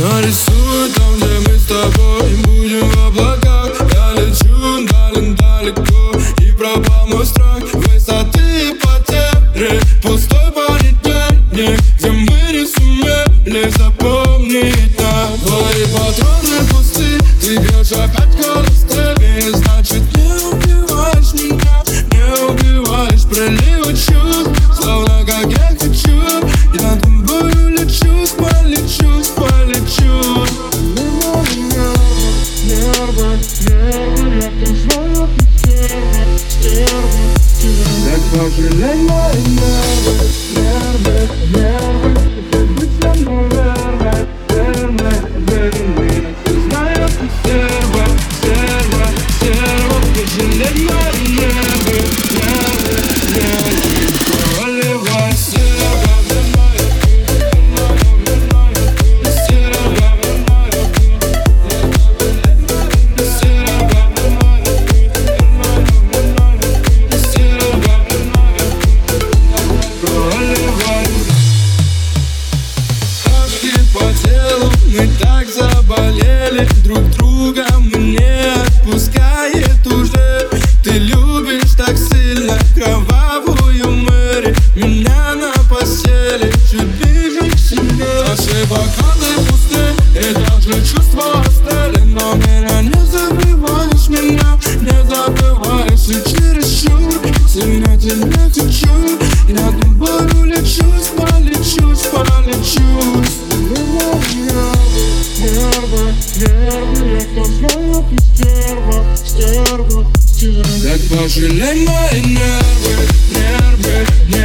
Нарисуй там, где мы с тобой будем в облаках. Я лечу далек далеко и пропал мой страх. Высоты и потери, пустой понедельник Где мы не сумели запомнить пожалей мои нервы, нервы, нервы мы так заболели Друг друга мы не отпускает уже. Ты любишь так сильно кровавую мэри Меня на постели чуть ближе к себе. Наши Так пожалей мои нервы, нервы, нервы.